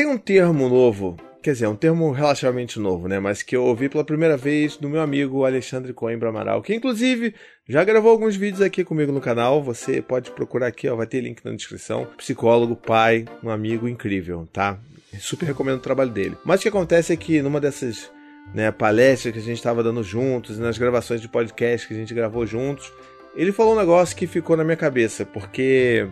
tem um termo novo, quer dizer, um termo relativamente novo, né? Mas que eu ouvi pela primeira vez do meu amigo Alexandre Coimbra Amaral, que inclusive já gravou alguns vídeos aqui comigo no canal. Você pode procurar aqui, ó, vai ter link na descrição. Psicólogo, pai, um amigo incrível, tá? Super recomendo o trabalho dele. Mas o que acontece é que numa dessas né, palestras que a gente estava dando juntos, nas gravações de podcast que a gente gravou juntos, ele falou um negócio que ficou na minha cabeça, porque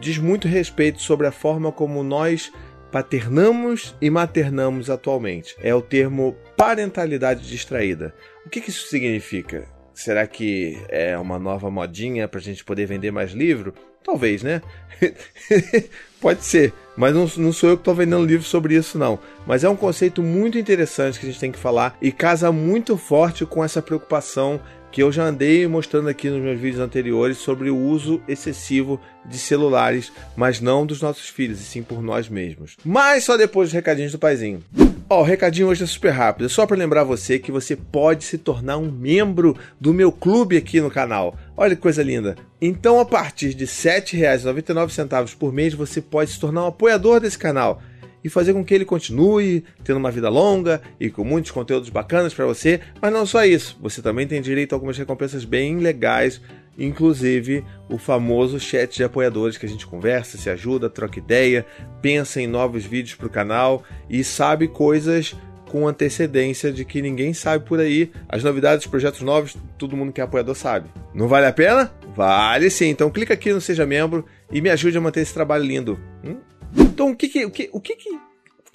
diz muito respeito sobre a forma como nós paternamos e maternamos atualmente. É o termo parentalidade distraída. O que, que isso significa? Será que é uma nova modinha para a gente poder vender mais livro? Talvez, né? Pode ser, mas não, não sou eu que estou vendendo livro sobre isso, não. Mas é um conceito muito interessante que a gente tem que falar e casa muito forte com essa preocupação que eu já andei mostrando aqui nos meus vídeos anteriores sobre o uso excessivo de celulares, mas não dos nossos filhos, e sim por nós mesmos. Mas só depois dos recadinhos do paizinho. Ó, oh, o recadinho hoje é super rápido, é só para lembrar você que você pode se tornar um membro do meu clube aqui no canal. Olha que coisa linda. Então, a partir de R$ 7,99 por mês, você pode se tornar um apoiador desse canal e fazer com que ele continue tendo uma vida longa e com muitos conteúdos bacanas para você. Mas não só isso, você também tem direito a algumas recompensas bem legais, inclusive o famoso chat de apoiadores que a gente conversa, se ajuda, troca ideia, pensa em novos vídeos para o canal e sabe coisas com antecedência de que ninguém sabe por aí. As novidades, projetos novos, todo mundo que é apoiador sabe. Não vale a pena? Vale sim. Então clica aqui no Seja Membro e me ajude a manter esse trabalho lindo. Hum? Então, o que que, o que, o que, que,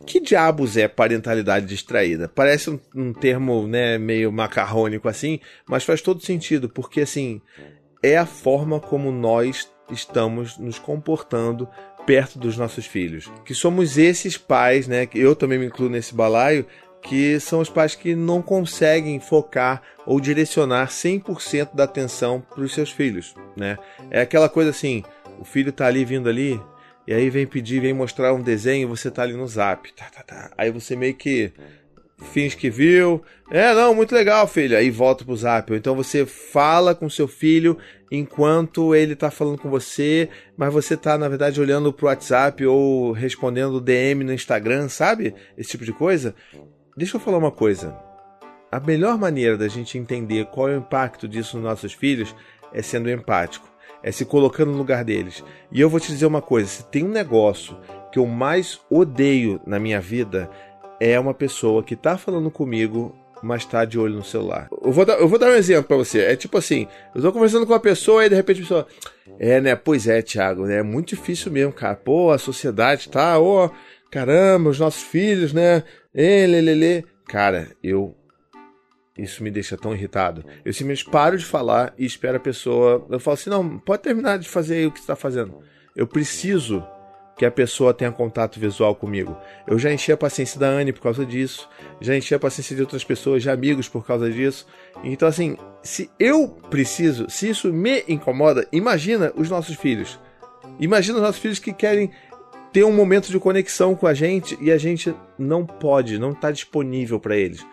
que diabos é parentalidade distraída? Parece um, um termo, né, meio macarrônico assim, mas faz todo sentido, porque assim, é a forma como nós estamos nos comportando perto dos nossos filhos. Que somos esses pais, né, que eu também me incluo nesse balaio, que são os pais que não conseguem focar ou direcionar 100% da atenção para os seus filhos, né? É aquela coisa assim, o filho tá ali vindo ali, e aí vem pedir, vem mostrar um desenho, você tá ali no zap. Tá, tá, tá. Aí você meio que finge que viu. É, não, muito legal, filho. Aí volta pro zap. Ou então você fala com seu filho enquanto ele tá falando com você, mas você tá, na verdade, olhando pro WhatsApp ou respondendo DM no Instagram, sabe? Esse tipo de coisa. Deixa eu falar uma coisa. A melhor maneira da gente entender qual é o impacto disso nos nossos filhos é sendo empático é se colocando no lugar deles. E eu vou te dizer uma coisa: se tem um negócio que eu mais odeio na minha vida, é uma pessoa que tá falando comigo, mas tá de olho no celular. Eu vou dar, eu vou dar um exemplo para você. É tipo assim: eu tô conversando com uma pessoa e de repente a pessoa. É, né? Pois é, Thiago, né? É muito difícil mesmo, cara. Pô, a sociedade tá, ô, oh, caramba, os nossos filhos, né? Ele, ele, Cara, eu isso me deixa tão irritado. Eu simplesmente paro de falar e espero a pessoa. Eu falo assim: não, pode terminar de fazer aí o que está fazendo. Eu preciso que a pessoa tenha contato visual comigo. Eu já enchi a paciência da Anne por causa disso, já enchi a paciência de outras pessoas, de amigos por causa disso. Então, assim, se eu preciso, se isso me incomoda, imagina os nossos filhos. Imagina os nossos filhos que querem ter um momento de conexão com a gente e a gente não pode, não está disponível para eles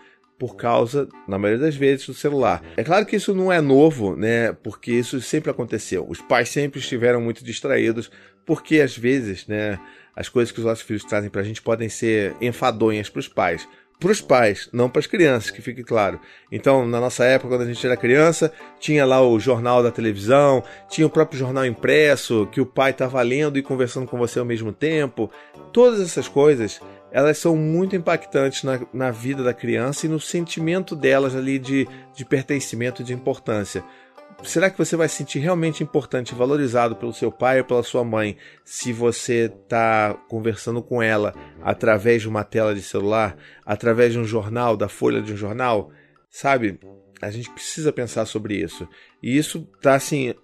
por causa, na maioria das vezes, do celular. É claro que isso não é novo, né? Porque isso sempre aconteceu. Os pais sempre estiveram muito distraídos, porque às vezes, né, as coisas que os nossos filhos trazem para a gente podem ser enfadonhas para os pais. Para os pais, não para as crianças, que fique claro. Então, na nossa época, quando a gente era criança, tinha lá o jornal da televisão, tinha o próprio jornal impresso, que o pai estava lendo e conversando com você ao mesmo tempo. Todas essas coisas elas são muito impactantes na, na vida da criança e no sentimento delas ali de, de pertencimento, de importância. Será que você vai se sentir realmente importante, valorizado pelo seu pai ou pela sua mãe, se você está conversando com ela através de uma tela de celular, através de um jornal, da folha de um jornal? Sabe? A gente precisa pensar sobre isso. E isso tá assim,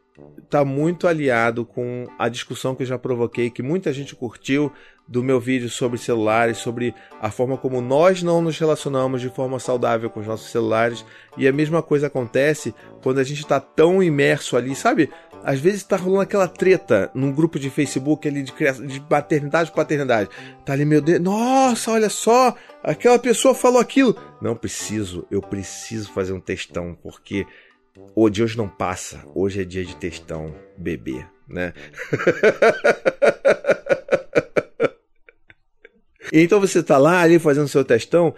tá muito aliado com a discussão que eu já provoquei, que muita gente curtiu do meu vídeo sobre celulares, sobre a forma como nós não nos relacionamos de forma saudável com os nossos celulares. E a mesma coisa acontece quando a gente está tão imerso ali, sabe? Às vezes está rolando aquela treta num grupo de Facebook ali de, criação, de maternidade paternidade. Tá ali, meu Deus, nossa, olha só, aquela pessoa falou aquilo. Não preciso, eu preciso fazer um textão, porque o de hoje não passa, hoje é dia de textão, bebê, né? então você tá lá ali fazendo seu testão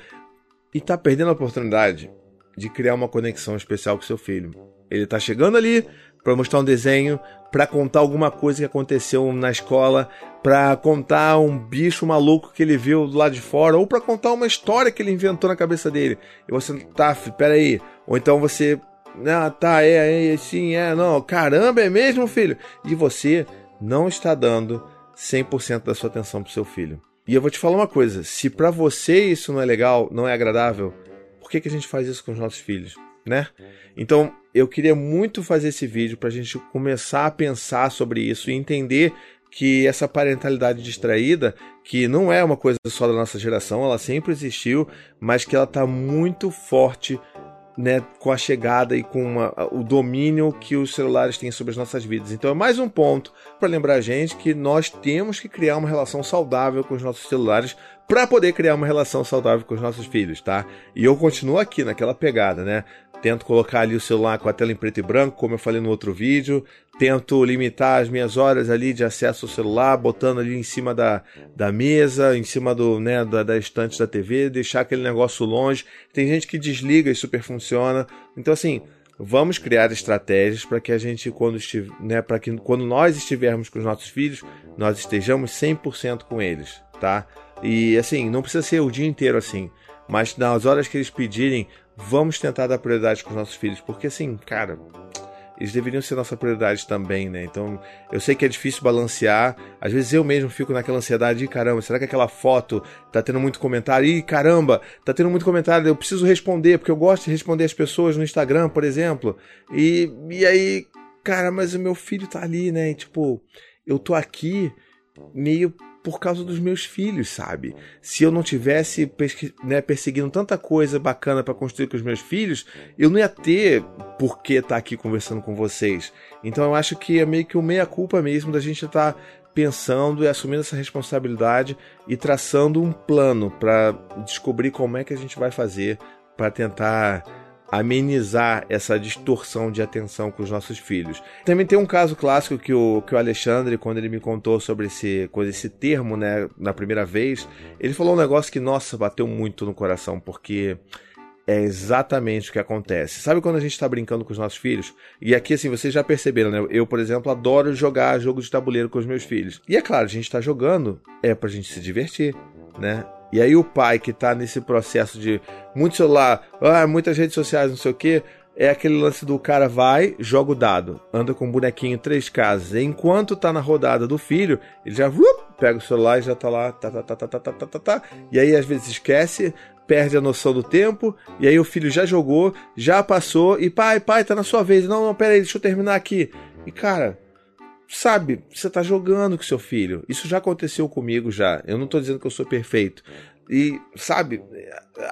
e tá perdendo a oportunidade de criar uma conexão especial com seu filho. Ele tá chegando ali para mostrar um desenho, para contar alguma coisa que aconteceu na escola, para contar um bicho maluco que ele viu do lado de fora, ou para contar uma história que ele inventou na cabeça dele. E você, tá, peraí. Ou então você, ah, tá, é, é, sim, é, não, caramba, é mesmo, filho? E você não está dando 100% da sua atenção pro seu filho. E eu vou te falar uma coisa: se para você isso não é legal, não é agradável, por que, que a gente faz isso com os nossos filhos, né? Então, eu queria muito fazer esse vídeo para a gente começar a pensar sobre isso e entender que essa parentalidade distraída, que não é uma coisa só da nossa geração, ela sempre existiu, mas que ela está muito forte né, com a chegada e com uma, o domínio que os celulares têm sobre as nossas vidas. Então é mais um ponto para lembrar a gente que nós temos que criar uma relação saudável com os nossos celulares para poder criar uma relação saudável com os nossos filhos, tá? E eu continuo aqui naquela pegada, né? Tento colocar ali o celular com a tela em preto e branco, como eu falei no outro vídeo. Tento limitar as minhas horas ali de acesso ao celular, botando ali em cima da, da mesa, em cima do, né, da, da estante da TV, deixar aquele negócio longe. Tem gente que desliga e super funciona. Então, assim, vamos criar estratégias para que a gente, quando, estiver, né, para que quando nós estivermos com os nossos filhos, nós estejamos 100% com eles, tá? E, assim, não precisa ser o dia inteiro assim, mas nas horas que eles pedirem, vamos tentar dar prioridade para os nossos filhos, porque assim, cara, eles deveriam ser nossa prioridade também, né? Então, eu sei que é difícil balancear. Às vezes eu mesmo fico naquela ansiedade, e caramba, será que aquela foto tá tendo muito comentário? Ih, caramba, tá tendo muito comentário, eu preciso responder, porque eu gosto de responder as pessoas no Instagram, por exemplo. E, e aí, cara, mas o meu filho tá ali, né? E, tipo, eu tô aqui meio por causa dos meus filhos, sabe? Se eu não tivesse né, perseguindo tanta coisa bacana para construir com os meus filhos, eu não ia ter por que estar tá aqui conversando com vocês. Então eu acho que é meio que o meia-culpa mesmo da gente estar tá pensando e assumindo essa responsabilidade e traçando um plano para descobrir como é que a gente vai fazer para tentar amenizar essa distorção de atenção com os nossos filhos. Também tem um caso clássico que o, que o Alexandre, quando ele me contou sobre esse, esse termo, né, na primeira vez, ele falou um negócio que, nossa, bateu muito no coração, porque é exatamente o que acontece. Sabe quando a gente está brincando com os nossos filhos? E aqui, assim, vocês já perceberam, né? Eu, por exemplo, adoro jogar jogo de tabuleiro com os meus filhos. E é claro, a gente está jogando é pra gente se divertir, né? E aí o pai que está nesse processo de muito celular, ah, muitas redes sociais, não sei o que, é aquele lance do cara vai, joga o dado, anda com um bonequinho três casas. Enquanto tá na rodada do filho, ele já uh, pega o celular e já tá lá, tá, tá, tá, tá, tá, tá, tá, tá, tá. E aí às vezes esquece, perde a noção do tempo, e aí o filho já jogou, já passou, e pai, pai, tá na sua vez. Não, não, pera aí, deixa eu terminar aqui. E cara, sabe, você está jogando com seu filho. Isso já aconteceu comigo já. Eu não estou dizendo que eu sou perfeito. E, sabe,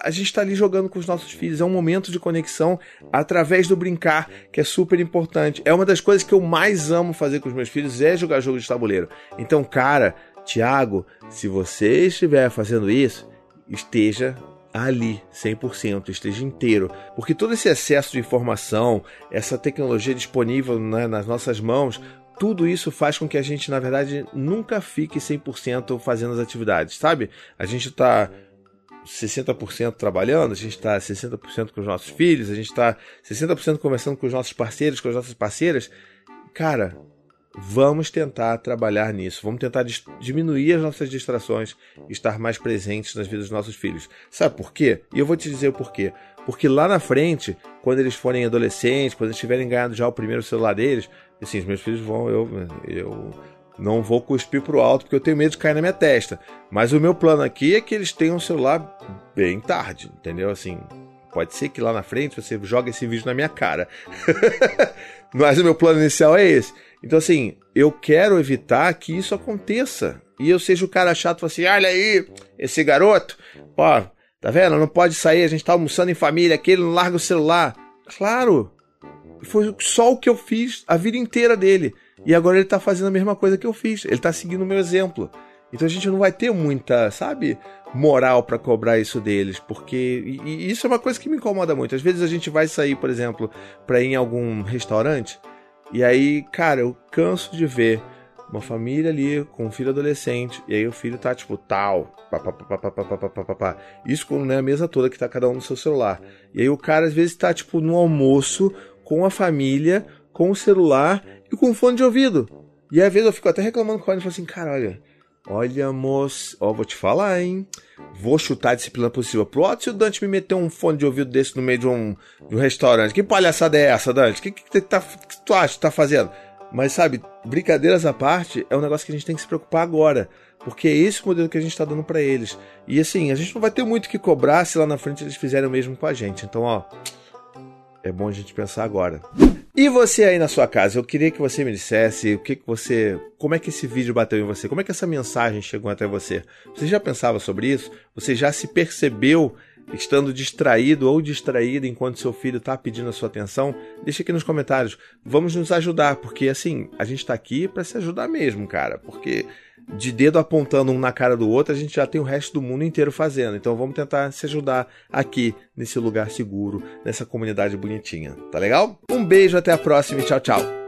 a gente está ali jogando com os nossos filhos. É um momento de conexão através do brincar, que é super importante. É uma das coisas que eu mais amo fazer com os meus filhos, é jogar jogo de tabuleiro. Então, cara, Tiago, se você estiver fazendo isso, esteja ali 100%, esteja inteiro, porque todo esse excesso de informação, essa tecnologia disponível né, nas nossas mãos, tudo isso faz com que a gente, na verdade, nunca fique 100% fazendo as atividades, sabe? A gente está 60% trabalhando, a gente está 60% com os nossos filhos, a gente está 60% conversando com os nossos parceiros, com as nossas parceiras. Cara, vamos tentar trabalhar nisso, vamos tentar diminuir as nossas distrações estar mais presentes nas vidas dos nossos filhos. Sabe por quê? E eu vou te dizer o porquê. Porque lá na frente, quando eles forem adolescentes, quando eles tiverem ganhado já o primeiro celular deles, assim, os meus filhos vão, eu, eu não vou cuspir pro alto porque eu tenho medo de cair na minha testa. Mas o meu plano aqui é que eles tenham um celular bem tarde, entendeu? Assim, pode ser que lá na frente você jogue esse vídeo na minha cara. Mas o meu plano inicial é esse. Então, assim, eu quero evitar que isso aconteça. E eu seja o cara chato assim: olha aí, esse garoto, ó, tá vendo? Não pode sair, a gente tá almoçando em família aqui, ele não larga o celular. Claro, foi só o que eu fiz a vida inteira dele. E agora ele tá fazendo a mesma coisa que eu fiz. Ele tá seguindo o meu exemplo. Então a gente não vai ter muita, sabe, moral para cobrar isso deles, porque e, isso é uma coisa que me incomoda muito. Às vezes a gente vai sair, por exemplo, para ir em algum restaurante, e aí, cara, eu canso de ver uma família ali com um filho adolescente, e aí o filho tá tipo tal, pá, isso quando não é a mesa toda que tá cada um no seu celular. E aí o cara às vezes tá tipo no almoço com a família, com o celular e com fone de ouvido. E às vezes eu fico até reclamando com ele e falo assim, cara, olha, olha, moço, ó, vou te falar, hein? Vou chutar a disciplina possível pro outro se o Dante me meter um fone de ouvido desse no meio de um, de um restaurante. Que palhaçada é essa, Dante? O que, que, tá, que tu acha que tá fazendo? Mas sabe, brincadeiras à parte, é um negócio que a gente tem que se preocupar agora. Porque é esse o modelo que a gente está dando para eles. E assim, a gente não vai ter muito que cobrar se lá na frente eles fizerem o mesmo com a gente. Então, ó, é bom a gente pensar agora. E você aí na sua casa, eu queria que você me dissesse o que, que você. Como é que esse vídeo bateu em você? Como é que essa mensagem chegou até você? Você já pensava sobre isso? Você já se percebeu estando distraído ou distraída enquanto seu filho está pedindo a sua atenção, deixa aqui nos comentários. Vamos nos ajudar, porque assim, a gente está aqui para se ajudar mesmo, cara. Porque de dedo apontando um na cara do outro, a gente já tem o resto do mundo inteiro fazendo. Então vamos tentar se ajudar aqui nesse lugar seguro, nessa comunidade bonitinha. Tá legal? Um beijo, até a próxima e tchau, tchau.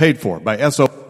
paid for by SO.